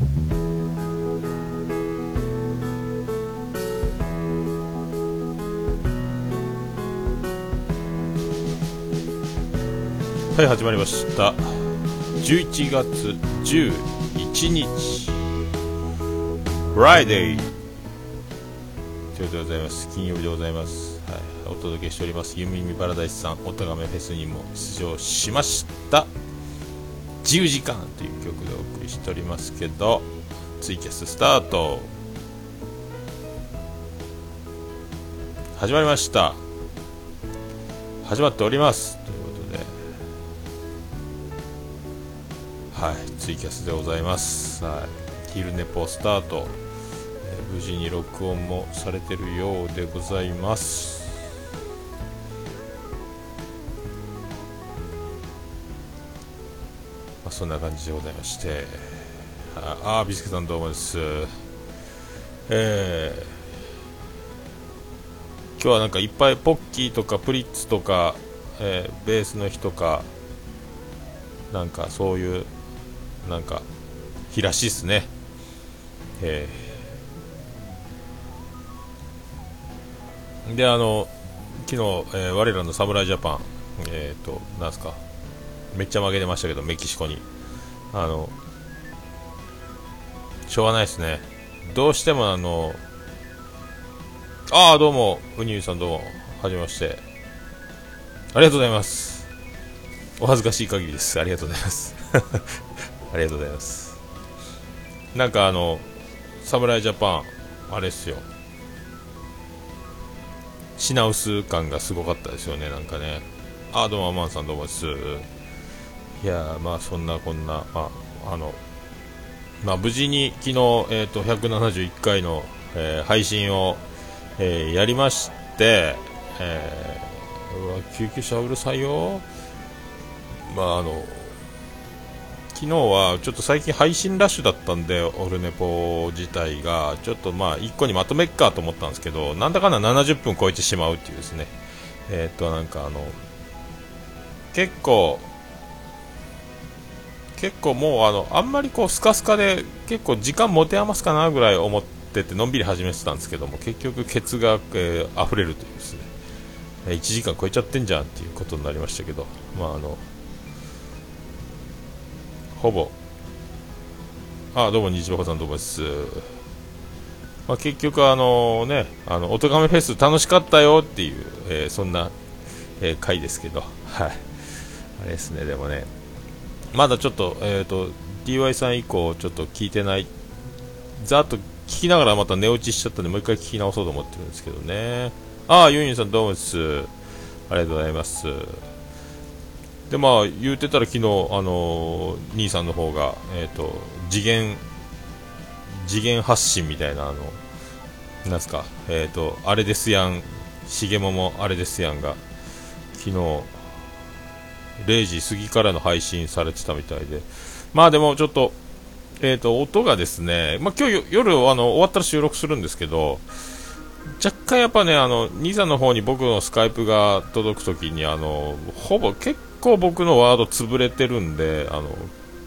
はい始まりました。11月11日。 Friday ということでございます。金曜日でございます、はい、お届けしております。ゆみみパラダイスさんおとがめフェスにも出場しました。自由時間という曲でお送りしておりますけどツイキャススタート。始まりました。始まっております。ということで。はい、ツイキャスでございます。はい、昼寝ポスタート、無事に録音もされてるようでございます。あ、そんな感じでございまして、ああ、ビスケさんどうもです。えー今日はなんかいっぱいポッキーとかプリッツとか、えーベースの日とか、なんかそういうなんか日らしいっすねえーであの昨日、えー我らの侍ジャパンえっ、となんすかめっちゃ負けてましたけどメキシコにあのしょうがないですね。どうしてもあのああどうもウニューさんどうもはじめまして。ありがとうございます。お恥ずかしい限りです。ありがとうございます。ありがとうございます。なんかあの侍ジャパンあれっすよ。品薄感がすごかったですよねなんかね。あどうもアマンさんどうもです。いやーまあそんなこんなまああのまあ無事に昨日えっ、と171回の、えー配信を、えーやりましてえーうわ救急車うるさいよ。まああの昨日はちょっと最近配信ラッシュだったんで、オルネポ自体が、ちょっとまあ1個にまとめっかと思ったんですけど、なんだかんだ70分超えてしまうっていうですね、えーっとなんかあの、結構、結構もうあの、あんまりこうスカスカで結構時間持て余すかなぐらい思っててのんびり始めてたんですけども、結局ケツが、えー溢れるというですね、えー1時間超えちゃってんじゃんっていうことになりましたけど、まああの、ほぼ。あどうも日箱さんどうもです、まあ、結局あのねあのおとがめフェス楽しかったよっていう、えーそんな、えー回ですけど。はい。あれですねでもねまだちょっとえっ、と DY さん以降ちょっと聞いてない。ざっと聞きながらまた寝落ちしちゃったんでもう一回聞き直そうと思ってるんですけどね。ああユンユンさんどうもです。ありがとうございます。でまあ言うてたら昨日あの兄さんの方がえっ、と次元次元発信みたいなあのなんすかえっ、とあれですやん重桃あれですやんが昨日0時過ぎからの配信されてたみたいでまあでもちょっとえっ、と音がですねまあ今日夜あの終わったら収録するんですけど若干やっぱね、あの、兄さんの方に僕のスカイプが届くときに、あの、ほぼ結構僕のワード潰れてるんで、あの、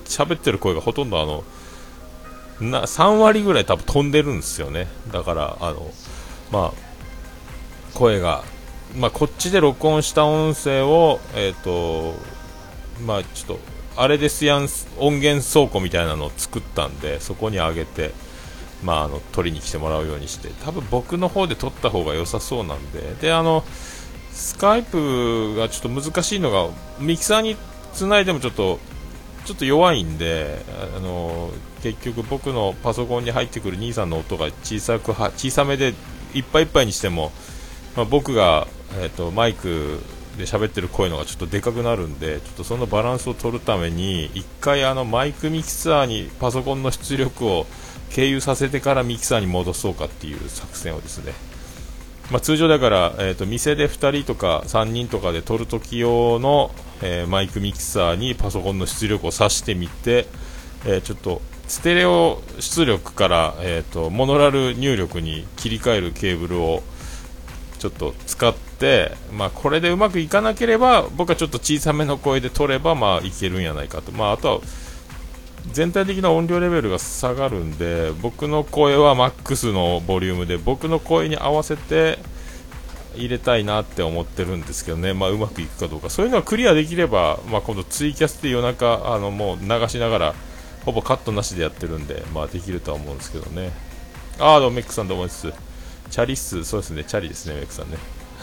喋ってる声がほとんどあの、な、3割ぐらい多分飛んでるんですよね。だから、あの、まあ、声が、まあ、こっちで録音した音声を、えっ、と、まあ、ちょっと、あれですやん、音源倉庫みたいなのを作ったんで、そこに上げて、まあ、あの取りに来てもらうようにして多分僕の方で撮った方が良さそうなんでであのスカイプがちょっと難しいのがミキサーにつないでもちょっとちょっと弱いんであの結局僕のパソコンに入ってくる兄さんの音が小さく小さめでいっぱいいっぱいにしても、まあ、僕が、えー、とマイクで喋ってる声のがちょっとでかくなるんでちょっとそのバランスを取るために一回あのマイクミキサーにパソコンの出力を経由させてからミキサーに戻そうかっていう作戦をですね、まあ、通常だから、えー、と店で2人とか3人とかで撮るとき用の、えーマイクミキサーにパソコンの出力を挿してみて、えーちょっとステレオ出力から、えー、とモノラル入力に切り替えるケーブルをちょっと使って、まあ、これでうまくいかなければ僕はちょっと小さめの声で撮れば、まあ、いけるんやないかと、まあ、あとは全体的な音量レベルが下がるんで僕の声はマックスのボリュームで僕の声に合わせて入れたいなって思ってるんですけどね、まあ、うまくいくかどうか。そういうのがクリアできれば、まあ、今度ツイキャスで夜中あのもう流しながらほぼカットなしでやってるんで、まあ、できるとは思うんですけどね。ああどうもメックさんどうもです。チャリスそうですね。チャリですねメックさんね。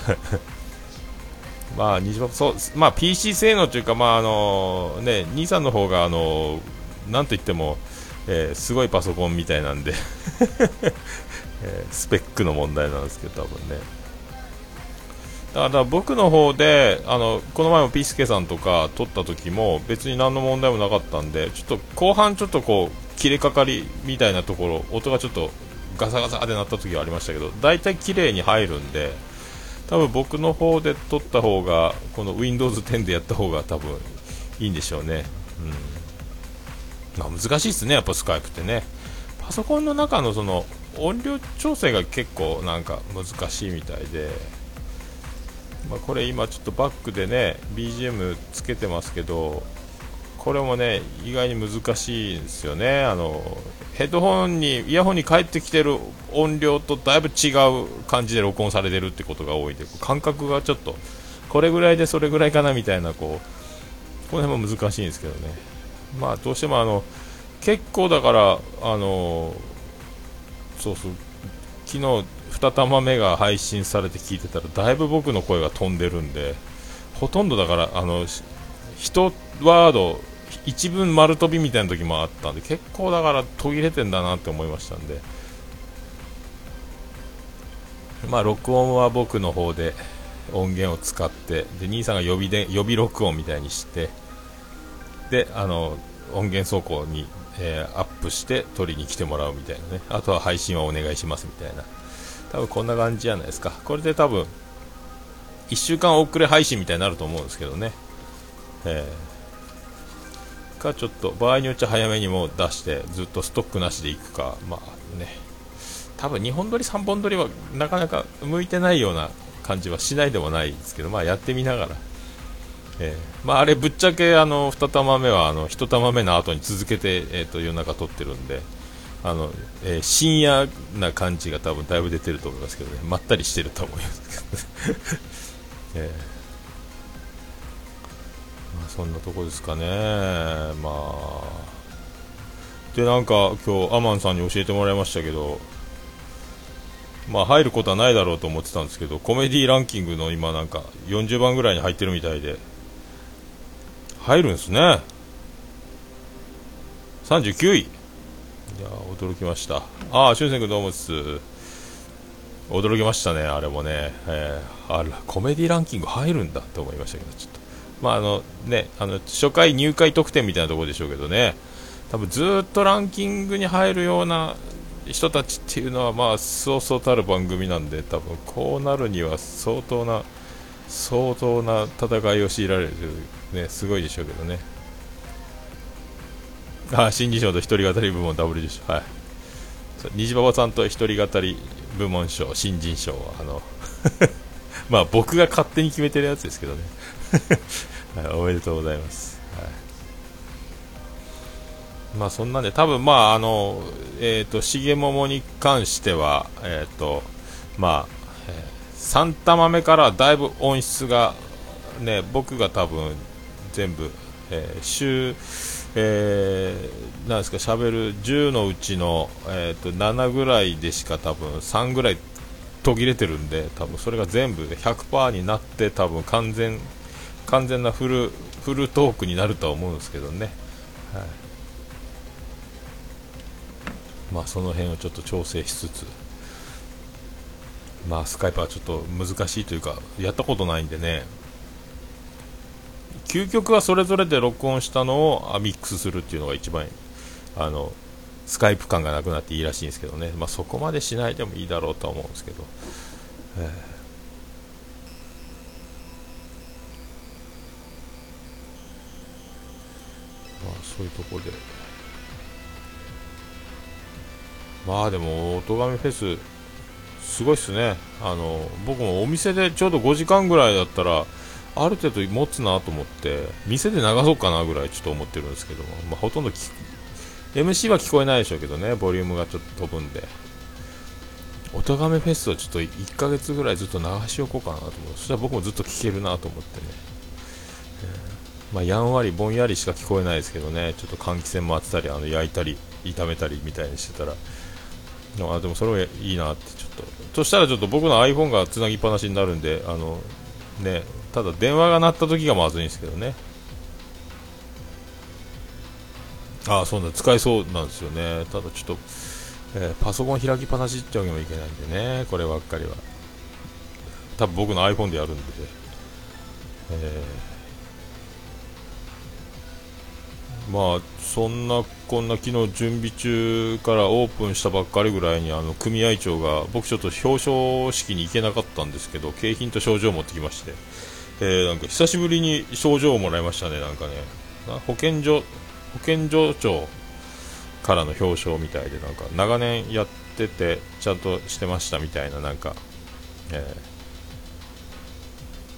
まあ、そうまあ、PC 性能というか、まああのね、兄さんの方があのなんといっても、えー、すごいパソコンみたいなんで えー、スペックの問題なんですけど、多分ね。だから僕の方であのこの前もピースケさんとか撮った時も別に何の問題もなかったんでちょっと後半ちょっとこう切れかかりみたいなところ音がちょっとガサガサってなった時がありましたけど大体綺麗に入るんで多分僕の方で撮った方がこの Windows 10でやった方が多分いいんでしょうね、うん。まあ、難しいですね。やっぱスカイプってね。パソコンの中のその音量調整が結構なんか難しいみたいで。まあ、これ今ちょっとバックでね BGM つけてますけどこれもね意外に難しいんですよね。あのヘッドホンにイヤホンに返ってきてる音量とだいぶ違う感じで録音されてるってことが多いんで感覚がちょっとこれぐらいでそれぐらいかなみたいなこうこの辺も難しいんですけどね。まあどうしてもあの結構だからあのそうそう昨日2玉目が配信されて聞いてたらだいぶ僕の声が飛んでるんでほとんどだからあの1ワード一文丸飛びみたいな時もあったんで結構だから途切れてんだなって思いましたんで。まあ録音は僕の方で音源を使ってで兄さんが予備で予備録音みたいにしてであの音源走行に、えー、アップして取りに来てもらうみたいなね。あとは配信はお願いしますみたいな。多分こんな感じじゃないですか。これで多分1週間遅れ配信みたいになると思うんですけどね。えー、かちょっと場合によっちゃ早めにも出してずっとストックなしでいくか。まあね。多分2本撮り3本撮りはなかなか向いてないような感じはしないでもないですけどまあやってみながら。えー、まあ、あれぶっちゃけあの2玉目はあの1玉目の後に続けて、えーと夜中撮ってるんであの、えー、深夜な感じが多分だいぶ出てると思いますけどね。まったりしてると思いますけどね、えー、そんなとこですかね。まあ。でなんか今日アマンさんに教えてもらいましたけどまあ入ることはないだろうと思ってたんですけどコメディランキングの今なんか40番ぐらいに入ってるみたいで。入るんですね。39位。いや驚きました。ああ俊く君どうもです？驚きましたねあれもね、えー、あらコメディランキング入るんだと思いましたけどちょっと。まああのねあの初回入会特典みたいなところでしょうけどね。多分ずっとランキングに入るような人たちっていうのはまあそうそうたる番組なんで多分こうなるには相当な相当な戦いを強いられるねすごいでしょうけどね。あ新人賞と一人語り部門ダブル受賞。はい。虹パパさんと一人語り部門賞新人賞はあの まあ僕が勝手に決めてるやつですけどね。はい、おめでとうございます、はい、まあそんなんで多分まああのえっ、ー、と重桃に関してはえっ、ー、とまあ、えー、3玉目からだいぶ音質がね僕が多分全部、えー、週えー、なんですか喋る10のうちの、えーと、7ぐらいでしか多分3ぐらい途切れてるんで多分それが全部100%になって多分完全完全なフルフルトークになるとは思うんですけどね、はい、まあその辺をちょっと調整しつつ。まあスカイプはちょっと難しいというかやったことないんでね。究極はそれぞれで録音したのをミックスするっていうのが一番あのスカイプ感がなくなっていいらしいんですけどね、まあ、そこまでしないでもいいだろうとは思うんですけど、えー、まあそういうところで。まあでも音亀フェスすごいっすね。あの僕もお店でちょうど5時間ぐらいだったらある程度持つなと思って店で流そうかなぐらいちょっと思ってるんですけども、まあ、ほとんど MC は聞こえないでしょうけどねボリュームがちょっと飛ぶんで。おとがめフェスをちょっと1ヶ月ぐらいずっと流しおこうかなと思う。そしたら僕もずっと聴けるなと思ってね、まあ、やんわりぼんやりしか聞こえないですけどね。ちょっと換気扇回ってたりあの焼いたり炒めたりみたいにしてたら。あでもそれはいいなってちょっと。そしたらちょっと僕の iPhone がつなぎっぱなしになるんであのねただ電話が鳴った時がまずいんですけどね。ああそうだ。使えそうなんですよね。ただちょっと、えー、パソコン開きっぱなしってわけにもいけないんでね。こればっかりは。多分僕の iPhone でやるんで、えー、まあそんなこんな昨日準備中からオープンしたばっかりぐらいにあの組合長が僕ちょっと表彰式に行けなかったんですけど景品と賞状を持ってきまして、えー、なんか久しぶりに賞状をもらいましたねなんかね。保健所保健所長からの表彰みたいでなんか長年やっててちゃんとしてましたみたいななんか、え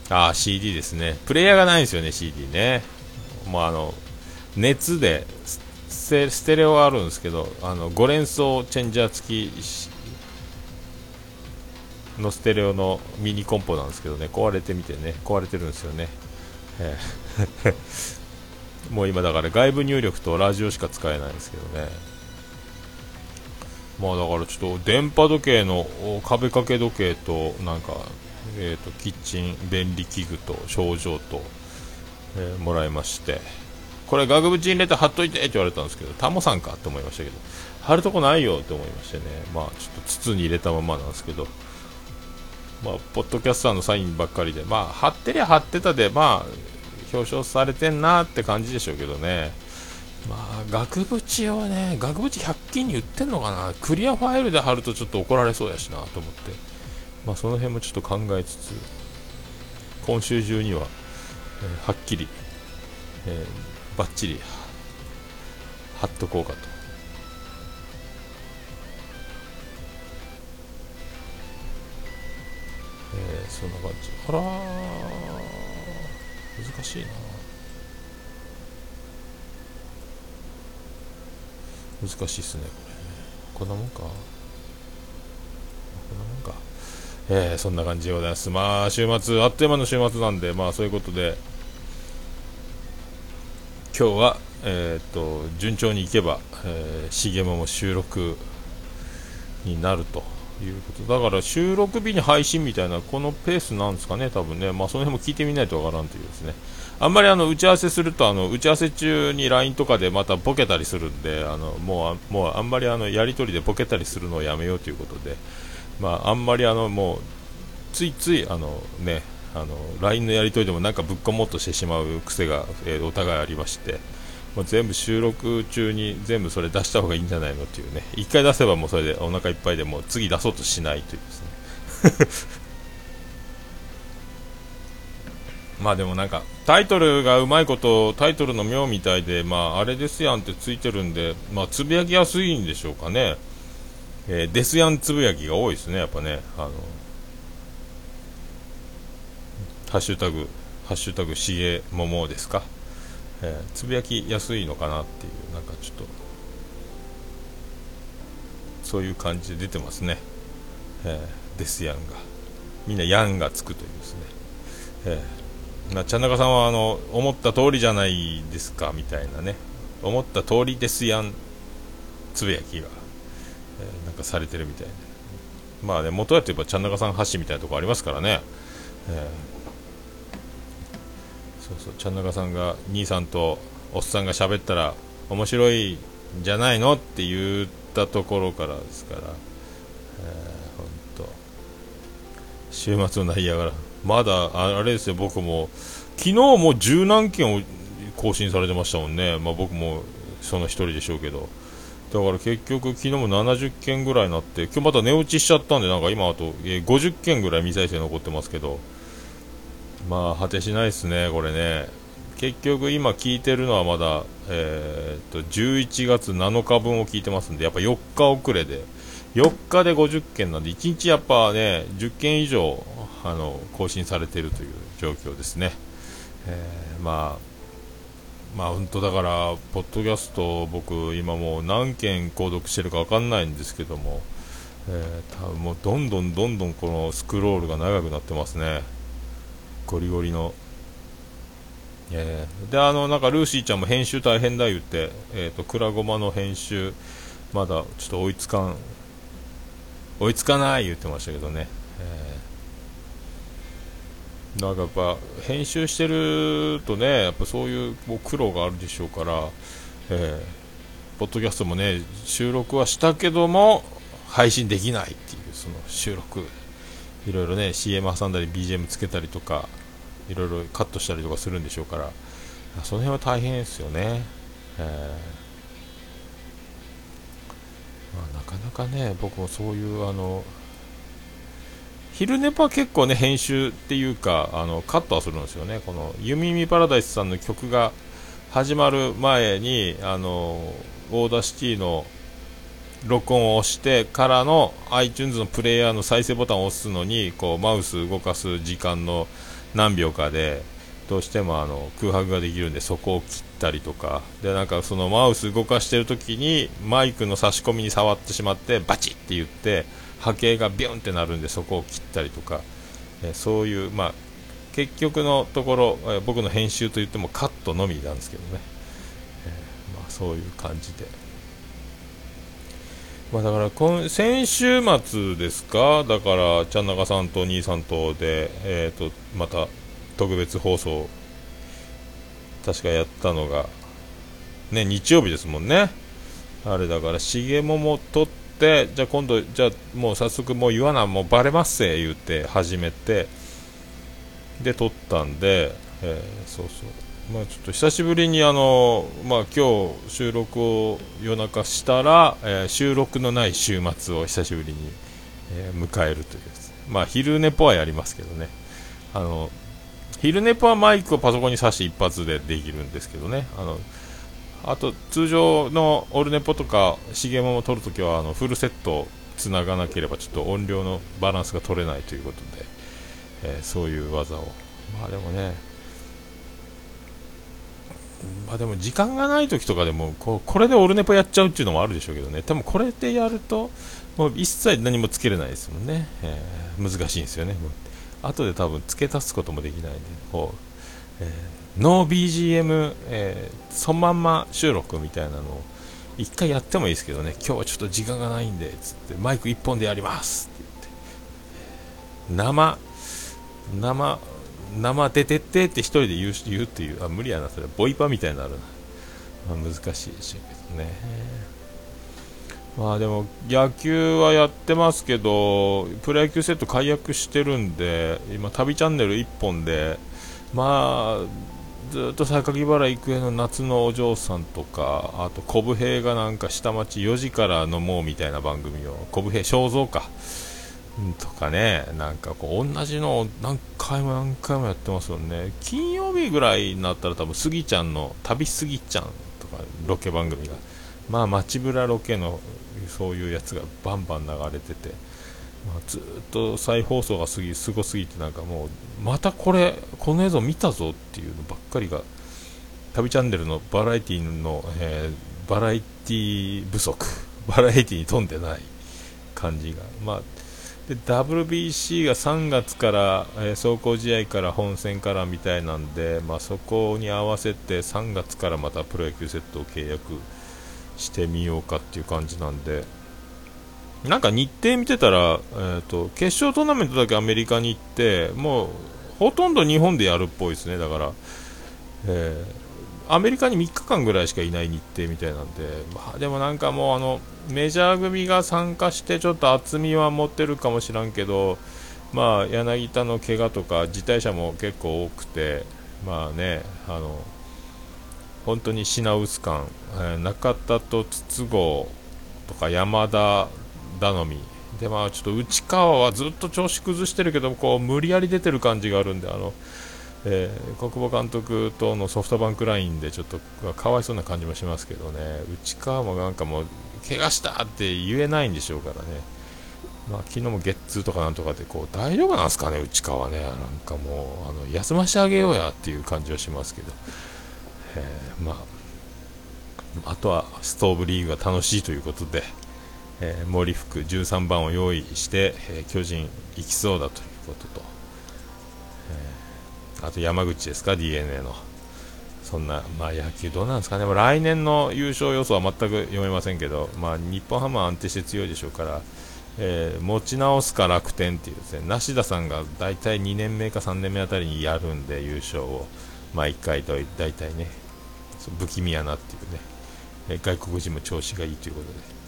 ー、ああ CD ですね。プレイヤーがないんですよね CD ね。もうあの熱でステレオあるんですけどあの5連装チェンジャー付きのステレオのミニコンポなんですけどね。壊れてみてね。壊れてるんですよね、えー。もう今だから外部入力とラジオしか使えないんですけどね。まあだからちょっと電波時計の壁掛け時計となんか、えーと、キッチン便利器具と症状と、えー、もらいまして。これ額縁入れて貼っといてって言われたんですけどタモさんかって思いましたけど貼るとこないよって思いましてね。まあちょっと筒に入れたままなんですけど。まあポッドキャスターのサインばっかりで。まあ貼ってりゃ貼ってたでまあ表彰されてんなって感じでしょうけどね。まあ、額縁をね、額縁100均に売ってんのかな、クリアファイルで貼るとちょっと怒られそうやしなと思って、まあ、その辺もちょっと考えつつ、今週中には、えー、はっきり、えー、バッチリ貼っとこうかと。えー、そんな感じ。あら難しいな難しいっすねこれ。こんなもんか。こんなもんか。えー、そんな感じでございます。まあ週末あっという間の週末なんでまあそういうことで今日はえっ、と順調にいけば、えー、しげもも収録になるということだから収録日に配信みたいなこのペースなんですかね、多分ね、まあ、その辺も聞いてみないとわからんというですね。あんまりあの打ち合わせするとあの打ち合わせ中に LINE とかでまたボケたりするんであのもうもうあんまりあのやり取りでボケたりするのをやめようということで、まあ、あんまりあのもうついついあの、ね、あの LINE のやり取りでもなんかぶっ込もうとしてしまう癖が、えー、お互いありまして。もう全部収録中に全部それ出した方がいいんじゃないのっていうね。1回出せばもうそれでお腹いっぱいでもう次出そうとしないというですね。まあでもなんかタイトルがうまいことタイトルの妙みたいでまああれですやんってついてるんでまあつぶやきやすいんでしょうかね、えー、デスヤンつぶやきが多いですねやっぱね。あのハッシュタグハッシュタグしげももですか？えー、つぶやきやすいのかなっていうなんかちょっとそういう感じで出てますね、えー、デスヤンが。みんなヤンがつくというですね、えー、なちゃんなかさんはあの思った通りじゃないですかみたいなね。思った通りですやんつぶやきが、えー、なんかされてるみたいで。まあね元やといえばちゃんなかさん発信みたいなとこありますからね、えーそうそう。ちゃんなかさんが兄さんとおっさんが喋ったら面白いんじゃないのって言ったところからですから、えー、本当週末のナイアガラまだあれですよ。僕も昨日も十何件を更新されてましたもんね、まあ、僕もその一人でしょうけど。だから結局昨日も70件ぐらいになって今日また寝落ちしちゃったんでなんか今あと、え、50件ぐらい未再生残ってますけど。まあ果てしないですね、これね。結局今聞いてるのはまだ、えー、っと11月7日分を聞いてますんでやっぱ4日遅れで。4日で50件なんで1日やっぱね10件以上あの更新されてるという状況ですね、えー、まあまあ本当だから、ポッドキャスト、僕、今もう何件購読してるか分かんないんですけども、えー、多分もうどんどんどんどんこのスクロールが長くなってますね、ゴリゴリの。えー、で、あの、なんかルーシーちゃんも編集大変だ言って、えっ、ー、と、くらごまの編集、まだちょっと追いつかん、追いつかない言ってましたけどね。えーなんかやっぱ編集してるとねやっぱそういう苦労があるでしょうから、えー、ポッドキャストもね収録はしたけども配信できないっていうその収録いろいろね CM 挟んだり BGM つけたりとかいろいろカットしたりとかするんでしょうから。その辺は大変ですよね、えー。まあ、なかなかね僕もそういうあの昼寝パ結構ね編集っていうかあのカットはするんですよね。このユミミパラダイスさんの曲が始まる前にあの Audacity の録音を押してからの iTunes のプレイヤーの再生ボタンを押すのにこうマウス動かす時間の何秒かでどうしてもあの空白ができるんでそこを切ったりとか。でなんかそのマウス動かしてる時にマイクの差し込みに触ってしまってバチって言って波形がビュンってなるんでそこを切ったりとか、えそういう、まあ、結局のところ、え僕の編集といってもカットのみなんですけどね、えまあ、そういう感じで。まあ、だから今先週末ですか、だからちゃんなかさんと兄さんとで、えー、とまた特別放送、確かやったのが、ね、日曜日ですもんね、あれだから、重桃とってじゃあ今度じゃあもう早速もう言わなもうバレますせ言って始めてで撮ったんで、えー、そうそう。まあちょっと久しぶりにあのまあ今日収録を夜中したら、えー、収録のない週末を久しぶりに、えー、迎えるというまあ昼寝ぽはやりますけどね。あの昼寝ぽはマイクをパソコンに挿して一発でできるんですけどね。あのあと通常のオルネポとかシゲモも撮るときはあのフルセットつながなければちょっと音量のバランスが取れないということで、えー、そういう技を。まあでもねまあでも時間がない時とかでもこうこれでオルネポやっちゃうっていうのもあるでしょうけどね。多分これでやるともう一切何もつけれないですもんね、えー、難しいんですよね。後で多分付け足すこともできないんでこう、えーノー BGM、えー、そのまんま収録みたいなのを一回やってもいいですけどね、今日はちょっと時間がないんで、つってマイク1本でやりますって言って、生、生、生出てってって一人で言う言うっていう、あ、無理やな、それ、ボイパみたいになるな。まあ、難しいしね。まあでも野球はやってますけど、プロ野球セット解約してるんで、今、旅チャンネル1本で、まあ、ずっと榊原郁恵の夏のお嬢さんとか、あと、コブヘイがなんか下町4時から飲もうみたいな番組を、コブヘイ肖像か、とかね、なんかこう、同じのを何回も何回もやってますよね。金曜日ぐらいになったら多分、スギちゃんの、旅すぎちゃんとか、ロケ番組が、まあ、街ぶらロケの、そういうやつがバンバン流れてて、まあ、ずっと再放送がすぎすごすぎてなんかもうまたこれこの映像見たぞっていうのばっかりが旅チャンネルのバラエティの、えー、バラエティ不足バラエティに富んでない感じがまあで WBC が3月から、えー、走行試合から本戦からみたいなんで、まあ、そこに合わせて3月からまたプロ野球セットを契約してみようかっていう感じなんで。なんか日程見てたら、えーと、決勝トーナメントだけアメリカに行ってもうほとんど日本でやるっぽいですねだから、えー、アメリカに3日間ぐらいしかいない日程みたいなんで、まあ、でもなんかもうあのメジャー組が参加してちょっと厚みは持ってるかもしらんけど、まあ、柳田の怪我とか辞退者も結構多くて、まあね、あの本当に品薄感、えー、中田と筒香とか山田頼み。でまあちょっと内川はずっと調子崩してるけどこう無理やり出てる感じがあるんであの、えー、国母監督とのソフトバンクラインでちょっとかわいそうな感じもしますけどね。内川もなんかもう怪我したって言えないんでしょうからね。まあ、昨日もゲッツーとかなんとかでこう大丈夫なんですかね、内川ね、なんかもうあの休ませてあげようやっていう感じはしますけど、えー、まあ、あとはストーブリーグが楽しいということで、えー、森福13番を用意して、えー、巨人行きそうだということと、えー、あと山口ですか d n a の。そんな、まあ、野球どうなんですかね。来年の優勝予想は全く読めませんけど、まあ、日本ハムは安定して強いでしょうから、え持ち直すか楽天っていうですね。梨田さんが大体2年目か3年目あたりにやるんで優勝を、まあ、1回と大体ね不気味やなっていうね。外国人も調子がいいということで。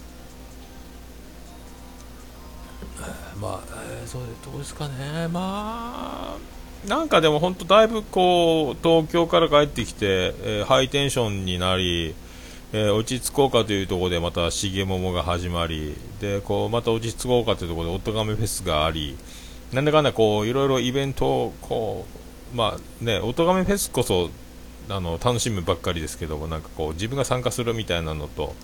まあ、えー、そうどうですかね、まあ、なんかでも本当、だいぶこう東京から帰ってきて、えー、ハイテンションになり、えー、落ち着こうかというところでまた重桃が始まりでこうまた落ち着こうかというところでおとがめフェスがありなんだかんだこういろいろイベントをこう、まあね、おとがめフェスこそあの楽しむばっかりですけどもなんかこう自分が参加するみたいなのと、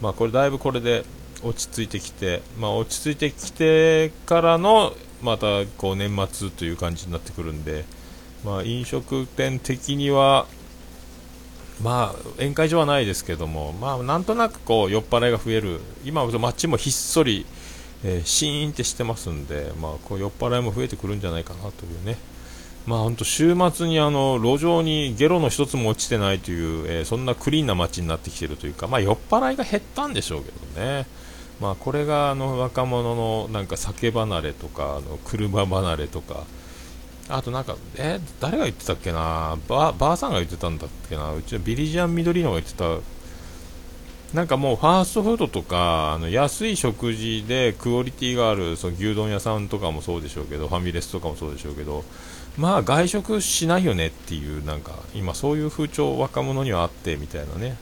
まあ、これだいぶこれで落ち着いてきて、まあ、落ち着いてきてからのまたこう年末という感じになってくるんで、まあ、飲食店的には、まあ、宴会場はないですけども、まあ、なんとなくこう酔っ払いが増える、今、街もひっそり、えー、シーンってしてますんで、まあ、こう酔っ払いも増えてくるんじゃないかなというね。まあ本当週末にあの路上にゲロの一つも落ちてないという、えー、そんなクリーンな街になってきているというか、まあ、酔っ払いが減ったんでしょうけどね。まあ、これがあの若者のなんか酒離れとかあの車離れとかあとなんかえ誰が言ってたっけなばあさんが言ってたんだっけなうちのビリジアン・緑のが言ってた。なんかもうファーストフードとかあの安い食事でクオリティがあるその牛丼屋さんとかもそうでしょうけどファミレスとかもそうでしょうけどまあ外食しないよねっていうなんか今そういう風潮若者にはあってみたいなね。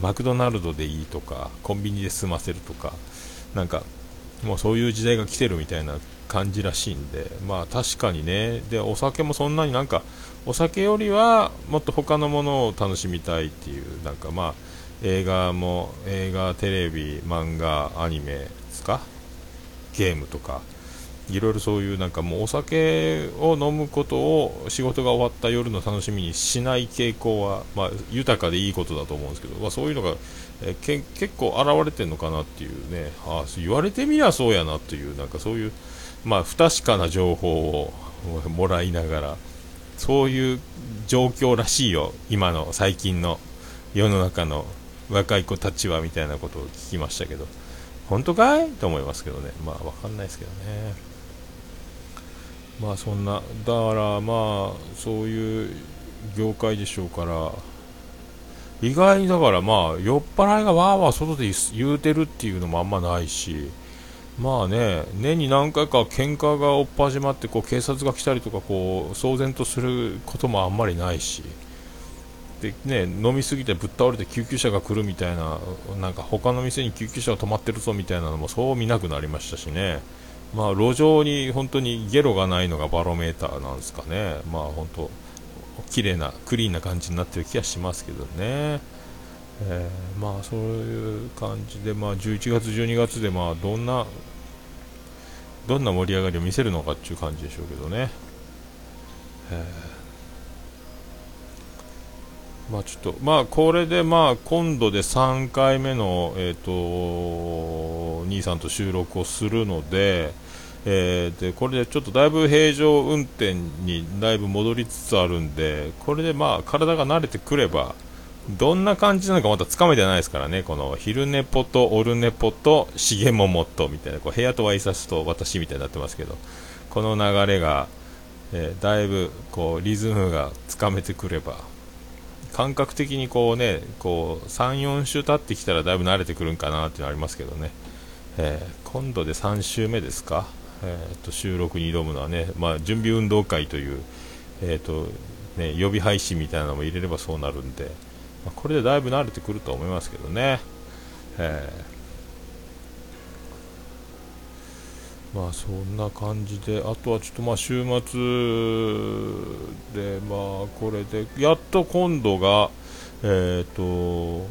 マクドナルドでいいとかコンビニで済ませるとか。なんかもうそういう時代が来てるみたいな感じらしいんでまあ確かにね。でお酒もそんなになんかお酒よりはもっと他のものを楽しみたいっていうなんかまあ映画も映画テレビ漫画アニメですか？ゲームとかいろいろそういうなんかもうお酒を飲むことを仕事が終わった夜の楽しみにしない傾向は、まあ、豊かでいいことだと思うんですけど、まあ、そういうのが、えけ結構現れてるのかなっていうね。あ言われてみりゃそうやなというなんかそういう、まあ、不確かな情報を もらいながらそういう状況らしいよ。今の最近の世の中の若い子たちはみたいなことを聞きましたけど。本当かい？と思いますけどね。まあ分かんないですけどね。まあそんなだからまあそういう業界でしょうから意外にだからまあ酔っ払いがわーわー外で言うてるっていうのもあんまないしまあね年に何回か喧嘩がおっ始まってこう警察が来たりとかこう騒然とすることもあんまりないしでね飲みすぎてぶっ倒れて救急車が来るみたいななんか他の店に救急車が止まってるぞみたいなのもそう見なくなりましたしね。まあ、路上に本当にゲロがないのがバロメーターなんですかね、まあ、本当、綺麗な、クリーンな感じになってる気がしますけどね、えー、まあ、そういう感じで、まあ、11月、12月で、まあ、どんな、どんな盛り上がりを見せるのかっていう感じでしょうけどね。えー、まあちょっと、まあこれでまあ今度で3回目の、えっ、ー、と、兄さんと収録をするので、えー、でこれでちょっとだいぶ平常運転にだいぶ戻りつつあるんでこれでまあ体が慣れてくればどんな感じなのかまだつかめてないですからね。この昼寝ぽとオルネポと重桃とみたいなこう部屋とワイサスと私みたいになってますけどこの流れが、えー、だいぶこうリズムがつかめてくれば感覚的にこうねこう34週経ってきたらだいぶ慣れてくるんかなっていうのありますけどね、えー、今度で3週目ですか？えーと、収録に挑むのはね、まあ、準備運動会という、えーとね、予備配信みたいなのも入れればそうなるんで、まあ、これでだいぶ慣れてくると思いますけどね。えー、まあそんな感じで、あとはちょっとまあ週末で、まあこれで、やっと今度が、えっ、ー、と、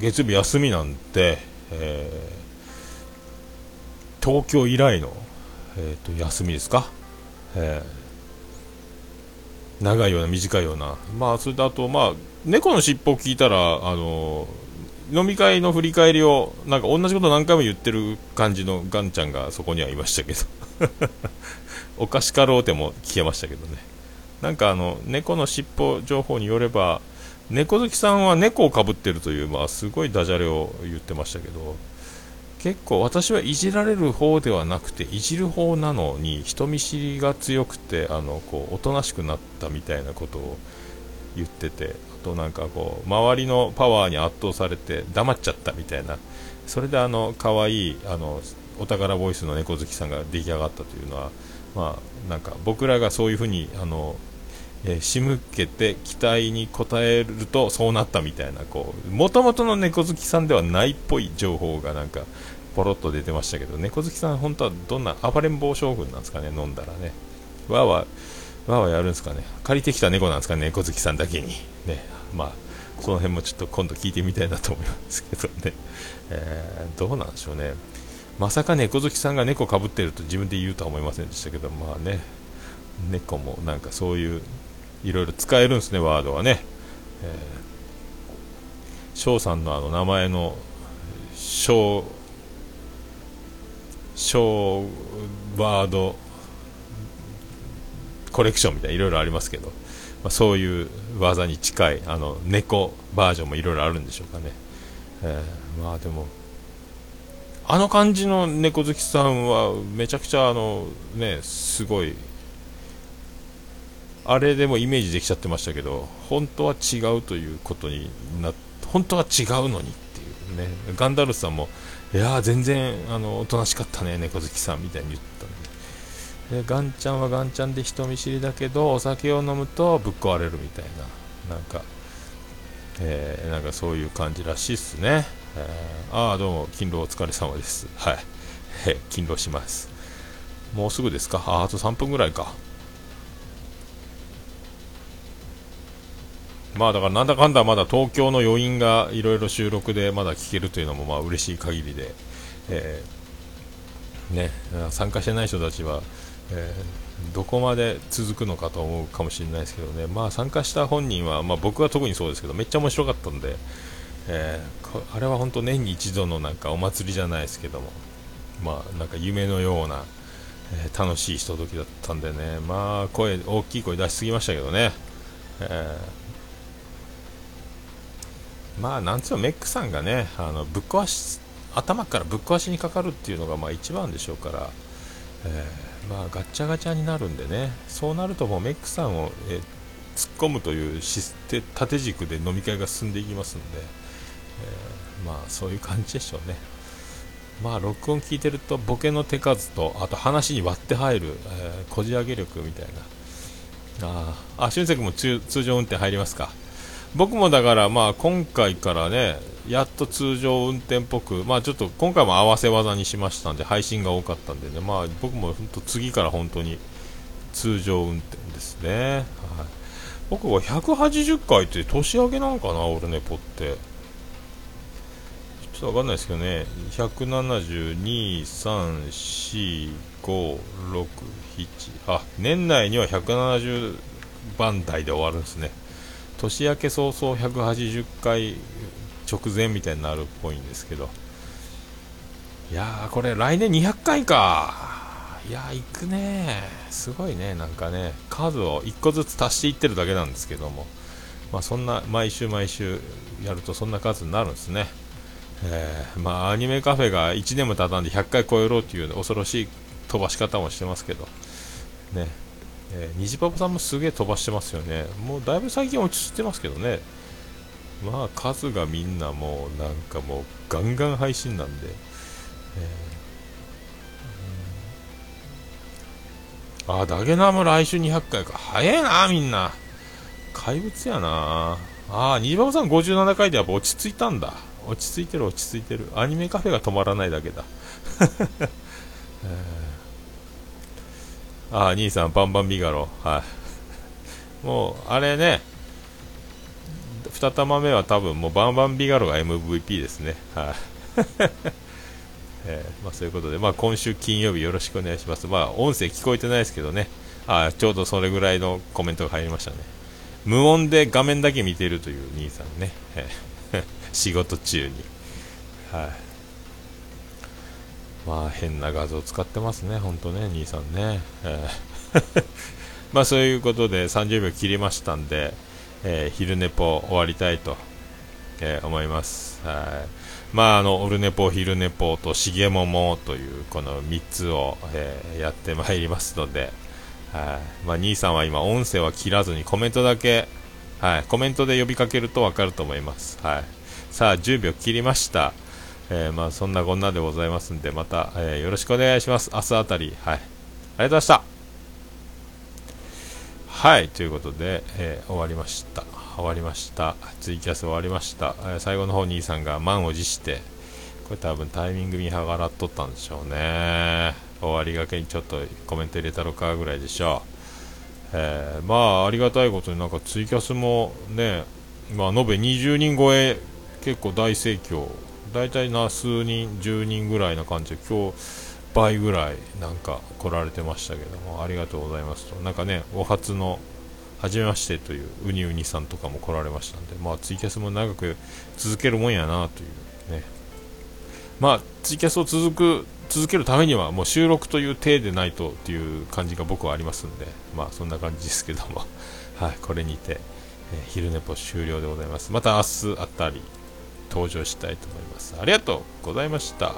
月曜日休みなんで、えー、東京以来のえーと、休みですか、えー、長いような短いような。まあそれとあとまあ猫の尻尾を聞いたらあの飲み会の振り返りをなんか同じこと何回も言ってる感じのガンちゃんがそこにはいましたけど。おかしかろうても消えましたけどね。なんかあの猫の尻尾情報によれば猫好きさんは猫をかぶってるという、まあ、すごいダジャレを言ってましたけど。結構私はいじられる方ではなくていじる方なのに人見知りが強くてあのこうおとなしくなったみたいなことを言っててあとなんかこう周りのパワーに圧倒されて黙っちゃったみたいな。それであの可愛いあのお宝ボイスの猫好きさんが出来上がったというのはまあなんか僕らがそういうふうにあのえー、仕向けて期待に応えるとそうなったみたいなもともとの猫好きさんではないっぽい情報がなんかポロッと出てましたけど猫好きさん本当はどんな暴れん坊将軍なんですかね飲んだらね。わーわーわーわーやるんですかね。借りてきた猫なんですかね猫好きさんだけに。ねまあその辺もちょっと今度聞いてみたいなと思いますけどね、えー、どうなんでしょうね。まさか猫好きさんが猫かぶってると自分で言うとは思いませんでしたけどまあね猫もなんかそういういろいろ使えるんですねワードはね、えー、翔さんのあの名前の翔小ワードコレクションみたいないろいろありますけど、まあ、そういう技に近いあの猫バージョンもいろいろあるんでしょうかね、えー、まあでもあの感じの猫好きさんはめちゃくちゃあのねすごいあれでもイメージできちゃってましたけど本当は違うということにな本当は違うのにっていうね。ガンダルスさんもいや全然あのおとなしかったね猫好きさんみたいに言ったんででガンちゃんはガンちゃんで人見知りだけどお酒を飲むとぶっ壊れるみたいな。なんか、えー、なんかそういう感じらしいっすね、えー、ああどうも勤労お疲れ様です。はい、え勤労します。もうすぐですか？ああと3分ぐらいか。まあだからなんだかんだまだ東京の余韻がいろいろ収録でまだ聞けるというのもまあ嬉しい限りで、えー、ね、参加してない人たちは、えー、どこまで続くのかと思うかもしれないですけどね、まあ、参加した本人は、まあ、僕は特にそうですけどめっちゃ面白かったんで、えー、あれは本当年に一度のなんかお祭りじゃないですけども、まあ、なんか夢のような、えー、楽しいひとときだったんでね、まあ、声大きい声出しすぎましたけどね。えーまあなんつうのメックさんがねあのぶっ壊し頭からぶっ壊しにかかるっていうのがまあ一番でしょうから、えー、まあガッチャガチャになるんでねそうなるともうメックさんを、えー、突っ込むという縦軸で飲み会が進んでいきますんで、えー、まあそういう感じでしょうね。まあ録音聞いてるとボケの手数とあと話に割って入る、えー、こじ上げ力みたいな。ああ俊介君も通常運転入りますか？僕もだからまあ今回からねやっと通常運転っぽくまあちょっと今回も合わせ技にしましたんで配信が多かったんでねまあ僕も本当次から本当に通常運転ですね、はい、僕は180回って年明けなんかな俺ねポって。ちょっとわかんないですけどね172、3、4、5、6、7、あ年内には170番台で終わるんですね。年明け早々180回直前みたいになるっぽいんですけど。いやーこれ来年200回かいやー行くね。すごいねなんかね。数を1個ずつ足していってるだけなんですけども。まあそんな毎週毎週やるとそんな数になるんですね。えー、まあアニメカフェが1年も経たんで100回超えろっていう恐ろしい飛ばし方もしてますけど。ね。えー、虹パパさんもすげえ飛ばしてますよね。もうだいぶ最近落ち着いてますけどね。まあ数がみんなもうなんかもうガンガン配信なんで。えー、あ、ダゲナム来週200回か。早いな、みんな。怪物やな。あ、虹パパさん57回でやっぱ落ち着いたんだ。落ち着いてる、落ち着いてる。アニメカフェが止まらないだけだ。え ーあ、兄さん、バンバンビガロ。はい。もう、あれね、2玉目は多分もうバンバンビガロが MVP ですね。はい。えー、まあ、そういうことで、まあ、今週金曜日よろしくお願いします。まあ、音声聞こえてないですけどね、あちょうどそれぐらいのコメントが入りましたね。無音で画面だけ見てるという兄さんね。仕事中に。はい。まあ変な画像使ってますね、ほんとね、兄さんね。えー まあそういうことで30秒切りましたんで、えー、昼寝ぽ終わりたいと、えー、思います。はい。まああの、オルネポ、昼寝ぽと、しげももというこの3つを、えー、やってまいりますので、はい。まあ兄さんは今音声は切らずにコメントだけ、はい。コメントで呼びかけるとわかると思います。はい。さあ、10秒切りました。えー、まあそんなこんなでございますんで、また、えー、よろしくお願いします。明日あたり。はい。ありがとうございました。はいということで、えー、終わりました終わりましたツイキャス終わりました、えー、最後の方兄さんが満を持してこれ多分タイミング見計らっとったんでしょうね終わりがけにちょっとコメント入れたろかぐらいでしょう、えー、まあありがたいことになんかツイキャスもねまあ延べ20人超え結構大盛況大体な数人10人ぐらいな感じで今日倍ぐらいなんか来られてましたけどもありがとうございますと。なんかねお初の初めましてというウニウニさんとかも来られましたんでまあツイキャスも長く続けるもんやなというね。まあツイキャスを続く続けるためにはもう収録という体でないとっていう感じが僕はありますんでまあそんな感じですけども。はいこれにて、えー、昼寝ぽ終了でございます。また明日あたり登場したいと思います。ありがとうございました。